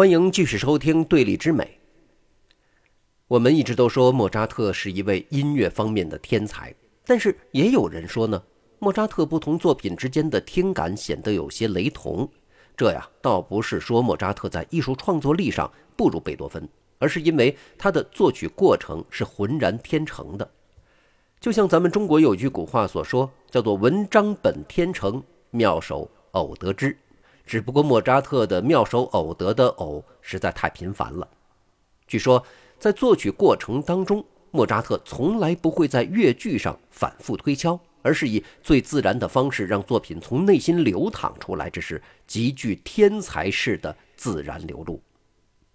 欢迎继续收听《对立之美》。我们一直都说莫扎特是一位音乐方面的天才，但是也有人说呢，莫扎特不同作品之间的听感显得有些雷同。这呀，倒不是说莫扎特在艺术创作力上不如贝多芬，而是因为他的作曲过程是浑然天成的。就像咱们中国有句古话所说，叫做“文章本天成，妙手偶得之”。只不过莫扎特的妙手偶得的偶实在太频繁了。据说在作曲过程当中，莫扎特从来不会在乐句上反复推敲，而是以最自然的方式让作品从内心流淌出来，这是极具天才式的自然流露。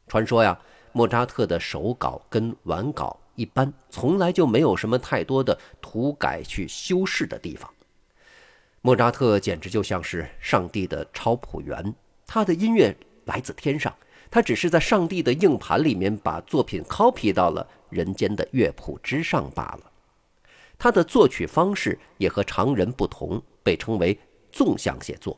传说呀，莫扎特的手稿跟完稿一般，从来就没有什么太多的涂改去修饰的地方。莫扎特简直就像是上帝的抄谱员，他的音乐来自天上，他只是在上帝的硬盘里面把作品 copy 到了人间的乐谱之上罢了。他的作曲方式也和常人不同，被称为纵向写作。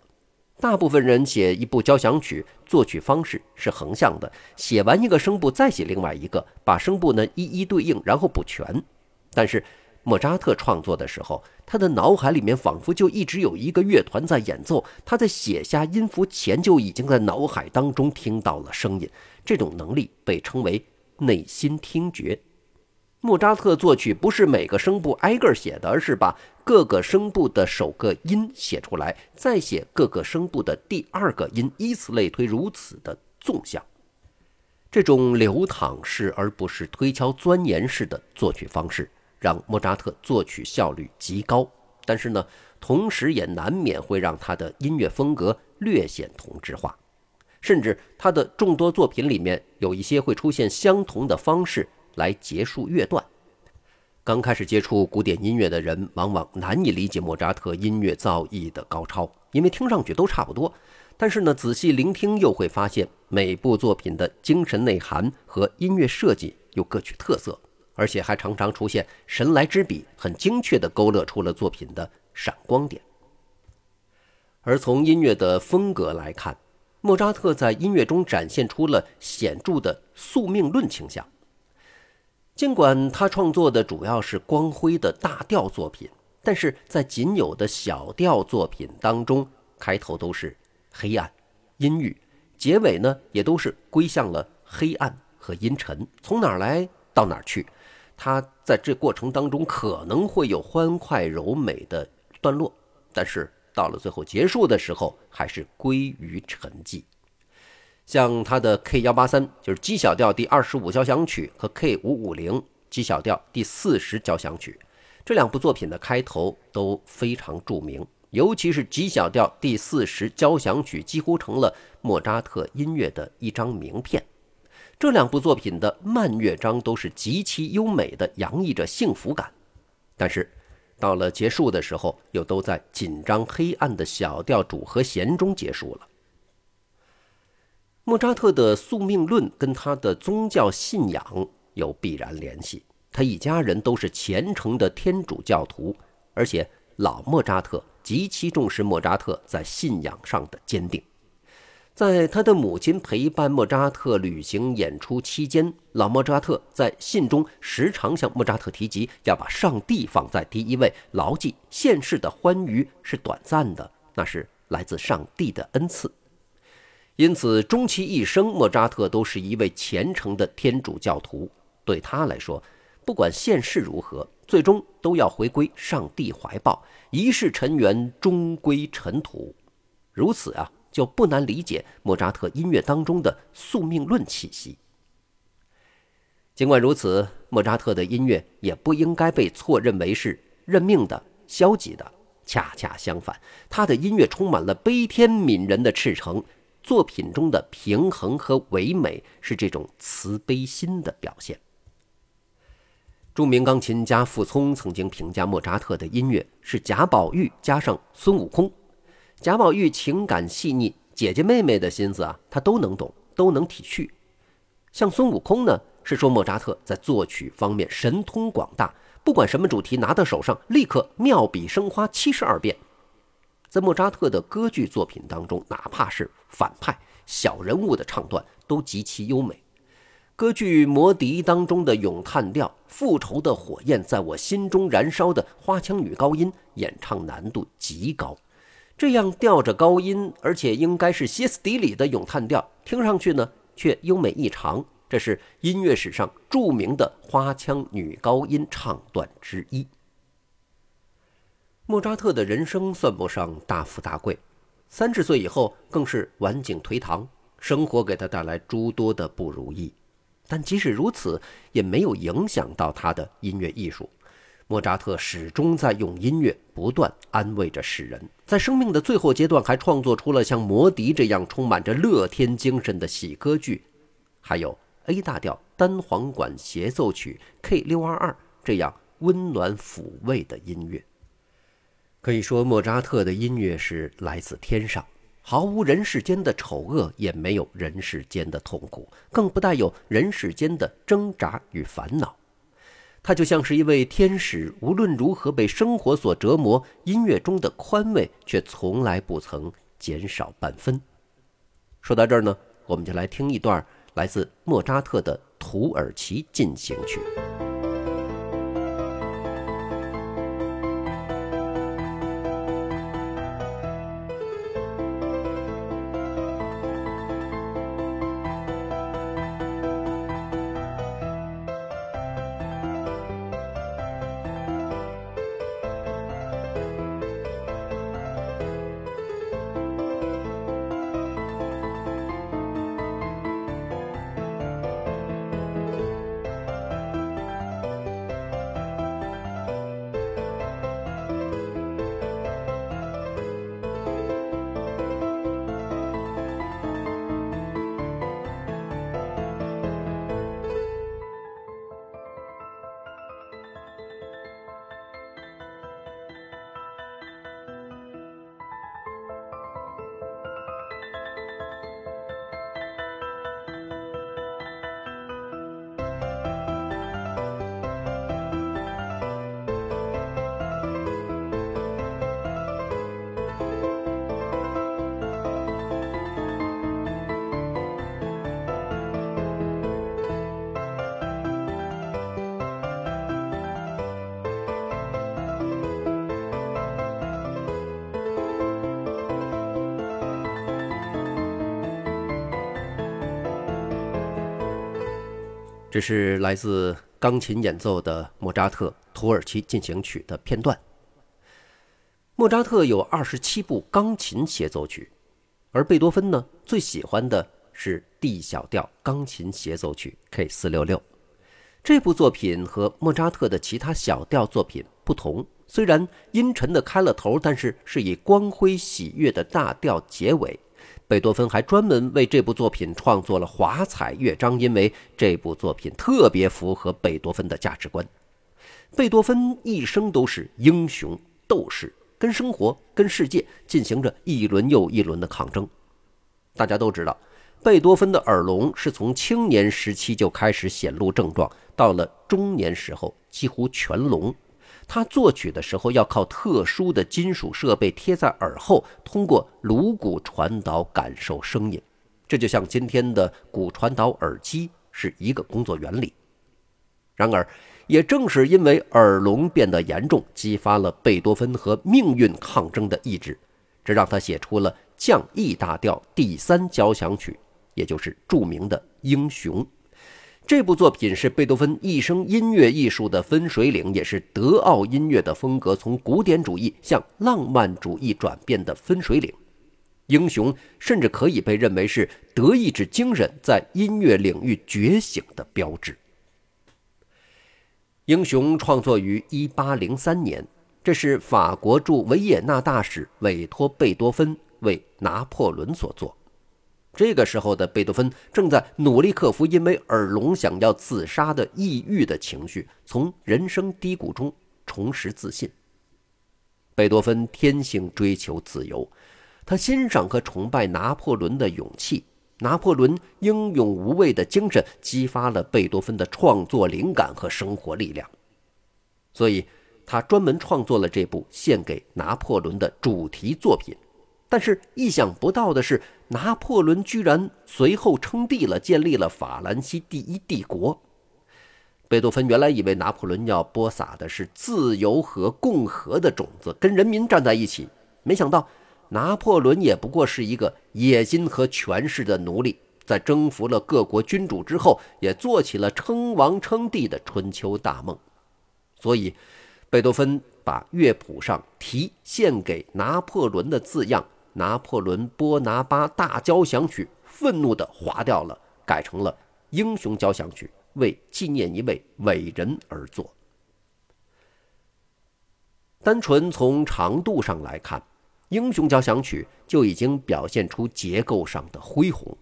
大部分人写一部交响曲，作曲方式是横向的，写完一个声部再写另外一个，把声部呢一一对应，然后补全。但是莫扎特创作的时候，他的脑海里面仿佛就一直有一个乐团在演奏。他在写下音符前，就已经在脑海当中听到了声音。这种能力被称为内心听觉。莫扎特作曲不是每个声部挨个写的，而是把各个声部的首个音写出来，再写各个声部的第二个音，以此类推，如此的纵向。这种流淌式而不是推敲钻研式的作曲方式。让莫扎特作曲效率极高，但是呢，同时也难免会让他的音乐风格略显同质化，甚至他的众多作品里面有一些会出现相同的方式来结束乐段。刚开始接触古典音乐的人，往往难以理解莫扎特音乐造诣的高超，因为听上去都差不多。但是呢，仔细聆听又会发现，每部作品的精神内涵和音乐设计又各具特色。而且还常常出现神来之笔，很精确地勾勒出了作品的闪光点。而从音乐的风格来看，莫扎特在音乐中展现出了显著的宿命论倾向。尽管他创作的主要是光辉的大调作品，但是在仅有的小调作品当中，开头都是黑暗、阴郁，结尾呢也都是归向了黑暗和阴沉，从哪儿来到哪儿去。他在这过程当中可能会有欢快柔美的段落，但是到了最后结束的时候，还是归于沉寂。像他的 K 幺八三，就是 G 小调第二十五交响曲和 K 五五零 G 小调第四十交响曲，这两部作品的开头都非常著名，尤其是 G 小调第四十交响曲，几乎成了莫扎特音乐的一张名片。这两部作品的慢乐章都是极其优美的，洋溢着幸福感。但是，到了结束的时候，又都在紧张黑暗的小调主和弦中结束了。莫扎特的宿命论跟他的宗教信仰有必然联系，他一家人都是虔诚的天主教徒，而且老莫扎特极其重视莫扎特在信仰上的坚定。在他的母亲陪伴莫扎特旅行演出期间，老莫扎特在信中时常向莫扎特提及要把上帝放在第一位，牢记现世的欢愉是短暂的，那是来自上帝的恩赐。因此，终其一生，莫扎特都是一位虔诚的天主教徒。对他来说，不管现世如何，最终都要回归上帝怀抱，一世尘缘终归尘土。如此啊。就不难理解莫扎特音乐当中的宿命论气息。尽管如此，莫扎特的音乐也不应该被错认为是认命的、消极的。恰恰相反，他的音乐充满了悲天悯人的赤诚，作品中的平衡和唯美是这种慈悲心的表现。著名钢琴家傅聪曾经评价莫扎特的音乐是贾宝玉加上孙悟空。贾宝玉情感细腻，姐姐妹妹的心思啊，他都能懂，都能体恤。像孙悟空呢，是说莫扎特在作曲方面神通广大，不管什么主题拿到手上，立刻妙笔生花七十二变。在莫扎特的歌剧作品当中，哪怕是反派，小人物的唱段都极其优美。歌剧《魔笛》当中的咏叹调“复仇的火焰在我心中燃烧”的花腔女高音演唱难度极高，这样吊着高音，而且应该是歇斯底里的咏叹调，听上去呢却优美异常。这是音乐史上著名的花腔女高音唱段之一。莫扎特的人生算不上大富大贵，三十岁以后更是晚景颓唐，生活给他带来诸多的不如意。但即使如此，也没有影响到他的音乐艺术。莫扎特始终在用音乐不断安慰着世人，在生命的最后阶段，还创作出了像《魔笛》这样充满着乐天精神的喜歌剧，还有 A 大调单簧管协奏曲 K 六二二这样温暖抚慰的音乐。可以说，莫扎特的音乐是来自天上。毫无人世间的丑恶，也没有人世间的痛苦，更不带有人世间的挣扎与烦恼。他就像是一位天使，无论如何被生活所折磨，音乐中的宽慰却从来不曾减少半分。说到这儿呢，我们就来听一段来自莫扎特的《土耳其进行曲》。这是来自钢琴演奏的莫扎特《土耳其进行曲》的片段。莫扎特有二十七部钢琴协奏曲，而贝多芬呢最喜欢的是 D 小调钢琴协奏曲 K 四六六。这部作品和莫扎特的其他小调作品不同，虽然阴沉的开了头，但是是以光辉喜悦的大调结尾。贝多芬还专门为这部作品创作了华彩乐章，因为这部作品特别符合贝多芬的价值观。贝多芬一生都是英雄斗士，跟生活、跟世界进行着一轮又一轮的抗争。大家都知道，贝多芬的耳聋是从青年时期就开始显露症状，到了中年时候几乎全聋。他作曲的时候要靠特殊的金属设备贴在耳后，通过颅骨传导感受声音，这就像今天的骨传导耳机是一个工作原理。然而，也正是因为耳聋变得严重，激发了贝多芬和命运抗争的意志，这让他写出了降 E 大调第三交响曲，也就是著名的《英雄》。这部作品是贝多芬一生音乐艺术的分水岭，也是德奥音乐的风格从古典主义向浪漫主义转变的分水岭。英雄甚至可以被认为是德意志精神在音乐领域觉醒的标志。英雄创作于1803年，这是法国驻维也纳大使委托贝多芬为拿破仑所作。这个时候的贝多芬正在努力克服因为耳聋想要自杀的抑郁的情绪，从人生低谷中重拾自信。贝多芬天性追求自由，他欣赏和崇拜拿破仑的勇气，拿破仑英勇无畏的精神激发了贝多芬的创作灵感和生活力量，所以他专门创作了这部献给拿破仑的主题作品。但是意想不到的是，拿破仑居然随后称帝了，建立了法兰西第一帝国。贝多芬原来以为拿破仑要播撒的是自由和共和的种子，跟人民站在一起，没想到拿破仑也不过是一个野心和权势的奴隶，在征服了各国君主之后，也做起了称王称帝的春秋大梦。所以，贝多芬把乐谱上题献给拿破仑的字样。拿破仑波拿巴大交响曲，愤怒地划掉了，改成了英雄交响曲，为纪念一位伟人而作。单纯从长度上来看，英雄交响曲就已经表现出结构上的恢宏。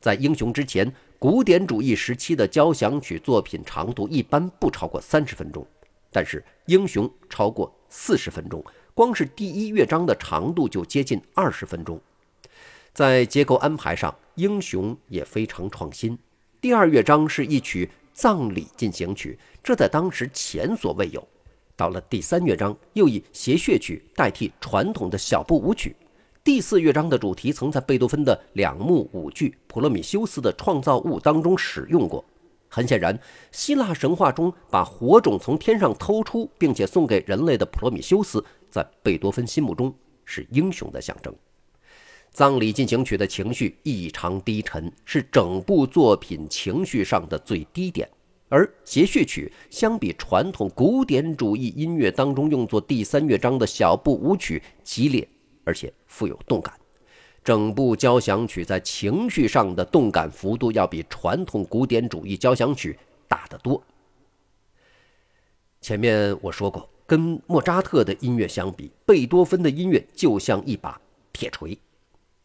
在英雄之前，古典主义时期的交响曲作品长度一般不超过三十分钟，但是英雄超过四十分钟。光是第一乐章的长度就接近二十分钟，在结构安排上，英雄也非常创新。第二乐章是一曲葬礼进行曲，这在当时前所未有。到了第三乐章，又以谐谑曲代替传统的小步舞曲。第四乐章的主题曾在贝多芬的两幕舞剧《普罗米修斯的创造物》当中使用过。很显然，希腊神话中把火种从天上偷出并且送给人类的普罗米修斯。在贝多芬心目中是英雄的象征。葬礼进行曲的情绪异常低沉，是整部作品情绪上的最低点。而谐谑曲相比传统古典主义音乐当中用作第三乐章的小步舞曲激烈，而且富有动感。整部交响曲在情绪上的动感幅度要比传统古典主义交响曲大得多。前面我说过。跟莫扎特的音乐相比，贝多芬的音乐就像一把铁锤，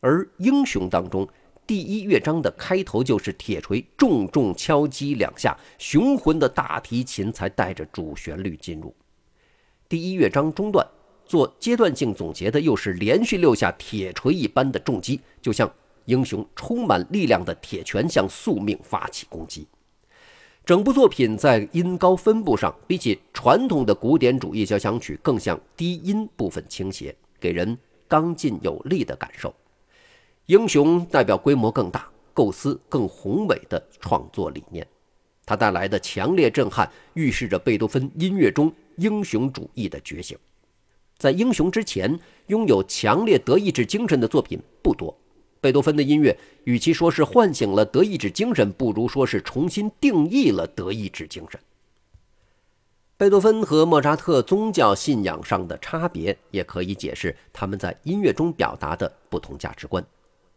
而《英雄》当中第一乐章的开头就是铁锤重重敲击两下，雄浑的大提琴才带着主旋律进入。第一乐章中段做阶段性总结的又是连续六下铁锤一般的重击，就像英雄充满力量的铁拳向宿命发起攻击。整部作品在音高分布上，比起传统的古典主义交响曲，更向低音部分倾斜，给人刚劲有力的感受。英雄代表规模更大、构思更宏伟的创作理念，它带来的强烈震撼，预示着贝多芬音乐中英雄主义的觉醒。在英雄之前，拥有强烈德意志精神的作品不多。贝多芬的音乐，与其说是唤醒了德意志精神，不如说是重新定义了德意志精神。贝多芬和莫扎特宗教信仰上的差别，也可以解释他们在音乐中表达的不同价值观。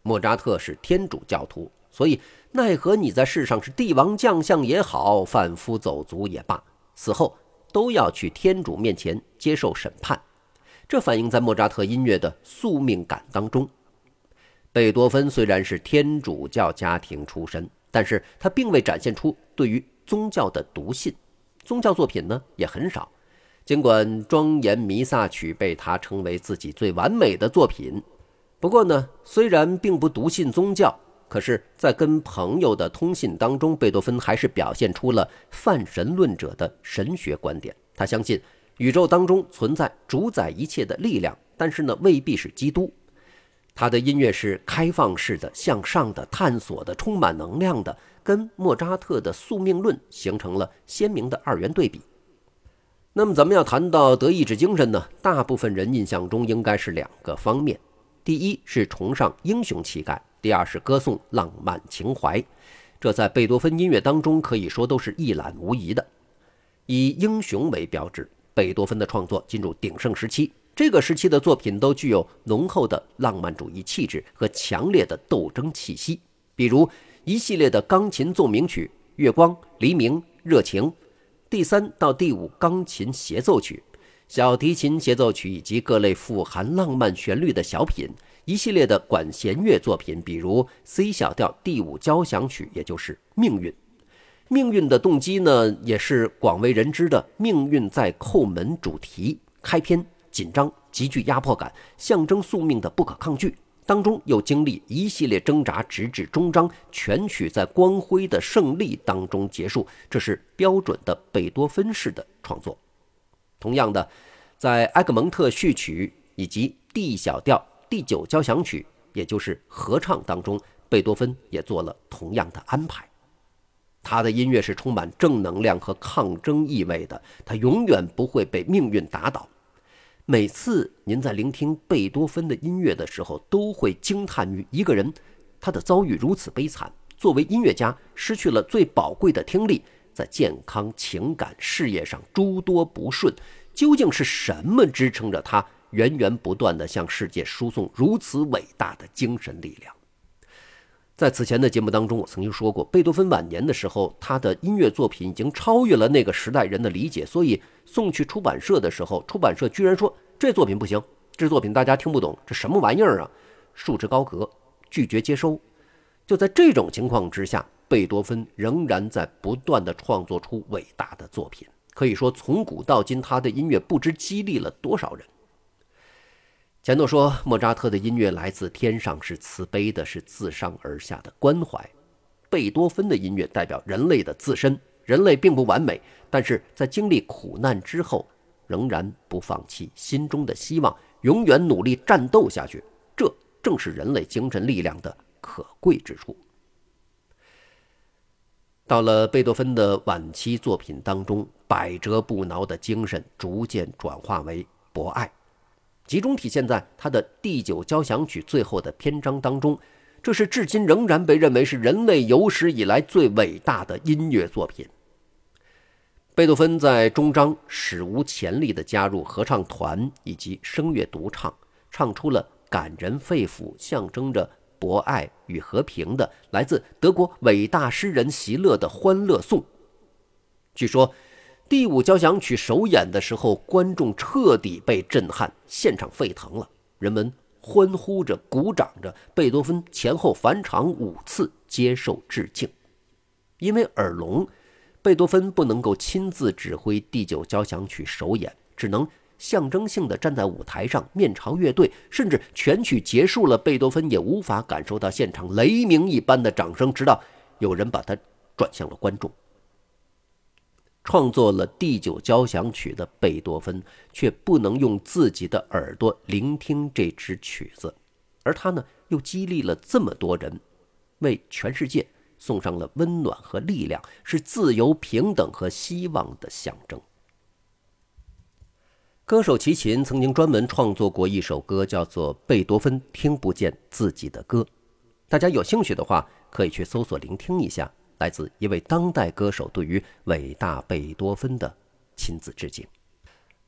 莫扎特是天主教徒，所以奈何你在世上是帝王将相也好，贩夫走卒也罢，死后都要去天主面前接受审判。这反映在莫扎特音乐的宿命感当中。贝多芬虽然是天主教家庭出身，但是他并未展现出对于宗教的笃信，宗教作品呢也很少。尽管庄严弥撒曲被他称为自己最完美的作品，不过呢，虽然并不笃信宗教，可是，在跟朋友的通信当中，贝多芬还是表现出了泛神论者的神学观点。他相信宇宙当中存在主宰一切的力量，但是呢，未必是基督。他的音乐是开放式的、向上的、探索的、充满能量的，跟莫扎特的宿命论形成了鲜明的二元对比。那么，咱们要谈到德意志精神呢？大部分人印象中应该是两个方面：第一是崇尚英雄气概，第二是歌颂浪漫情怀。这在贝多芬音乐当中可以说都是一览无遗的。以英雄为标志，贝多芬的创作进入鼎盛时期。这个时期的作品都具有浓厚的浪漫主义气质和强烈的斗争气息，比如一系列的钢琴奏鸣曲《月光》《黎明》《热情》，第三到第五钢琴协奏曲、小提琴协奏曲以及各类富含浪漫旋律的小品，一系列的管弦乐作品，比如 C 小调第五交响曲，也就是《命运》。《命运》的动机呢，也是广为人知的“命运在叩门”主题开篇。紧张、极具压迫感，象征宿命的不可抗拒。当中又经历一系列挣扎，直至终章，全曲在光辉的胜利当中结束。这是标准的贝多芬式的创作。同样的，在埃格蒙特序曲以及 D 小调第九交响曲，也就是合唱当中，贝多芬也做了同样的安排。他的音乐是充满正能量和抗争意味的，他永远不会被命运打倒。每次您在聆听贝多芬的音乐的时候，都会惊叹于一个人，他的遭遇如此悲惨。作为音乐家，失去了最宝贵的听力，在健康、情感、事业上诸多不顺，究竟是什么支撑着他源源不断地向世界输送如此伟大的精神力量？在此前的节目当中，我曾经说过，贝多芬晚年的时候，他的音乐作品已经超越了那个时代人的理解，所以送去出版社的时候，出版社居然说这作品不行，这作品大家听不懂，这什么玩意儿啊？束之高阁，拒绝接收。就在这种情况之下，贝多芬仍然在不断的创作出伟大的作品，可以说从古到今，他的音乐不知激励了多少人。钱诺说，莫扎特的音乐来自天上，是慈悲的，是自上而下的关怀；贝多芬的音乐代表人类的自身，人类并不完美，但是在经历苦难之后，仍然不放弃心中的希望，永远努力战斗下去。这正是人类精神力量的可贵之处。到了贝多芬的晚期作品当中，百折不挠的精神逐渐转化为博爱。集中体现在他的第九交响曲最后的篇章当中，这是至今仍然被认为是人类有史以来最伟大的音乐作品。贝多芬在终章史无前例地加入合唱团以及声乐独唱，唱出了感人肺腑、象征着博爱与和平的来自德国伟大诗人席勒的《欢乐颂》。据说。第五交响曲首演的时候，观众彻底被震撼，现场沸腾了，人们欢呼着、鼓掌着。贝多芬前后返场五次接受致敬。因为耳聋，贝多芬不能够亲自指挥第九交响曲首演，只能象征性的站在舞台上面朝乐队，甚至全曲结束了，贝多芬也无法感受到现场雷鸣一般的掌声，直到有人把他转向了观众。创作了第九交响曲的贝多芬，却不能用自己的耳朵聆听这支曲子，而他呢，又激励了这么多人，为全世界送上了温暖和力量，是自由、平等和希望的象征。歌手齐秦曾经专门创作过一首歌，叫做《贝多芬听不见自己的歌》，大家有兴趣的话，可以去搜索聆听一下。来自一位当代歌手对于伟大贝多芬的亲自致敬。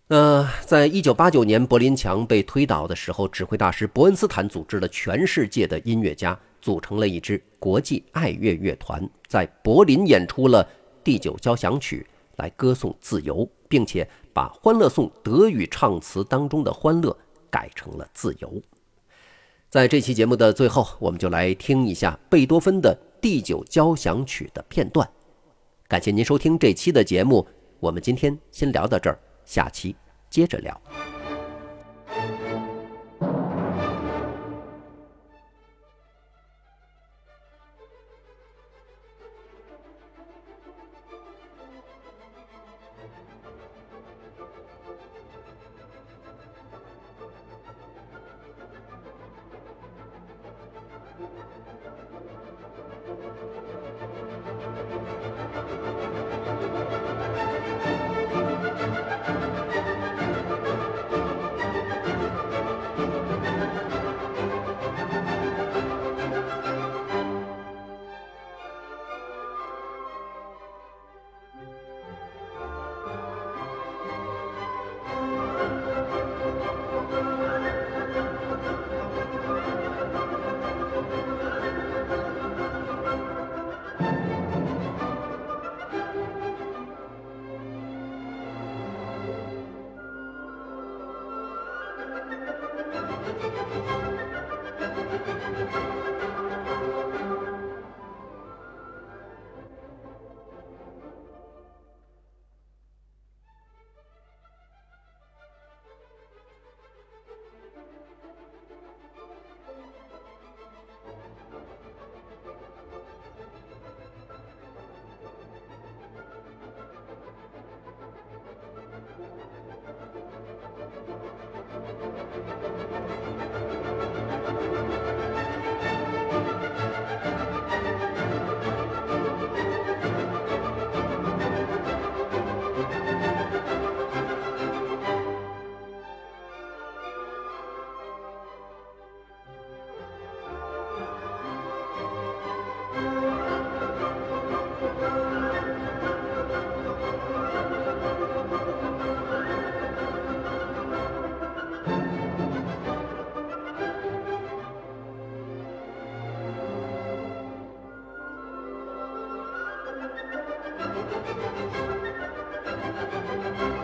那在一九八九年柏林墙被推倒的时候，指挥大师伯恩斯坦组织了全世界的音乐家，组成了一支国际爱乐乐团，在柏林演出了第九交响曲，来歌颂自由，并且把《欢乐颂》德语唱词当中的“欢乐”改成了“自由”。在这期节目的最后，我们就来听一下贝多芬的。第九交响曲的片段，感谢您收听这期的节目，我们今天先聊到这儿，下期接着聊。Thank you.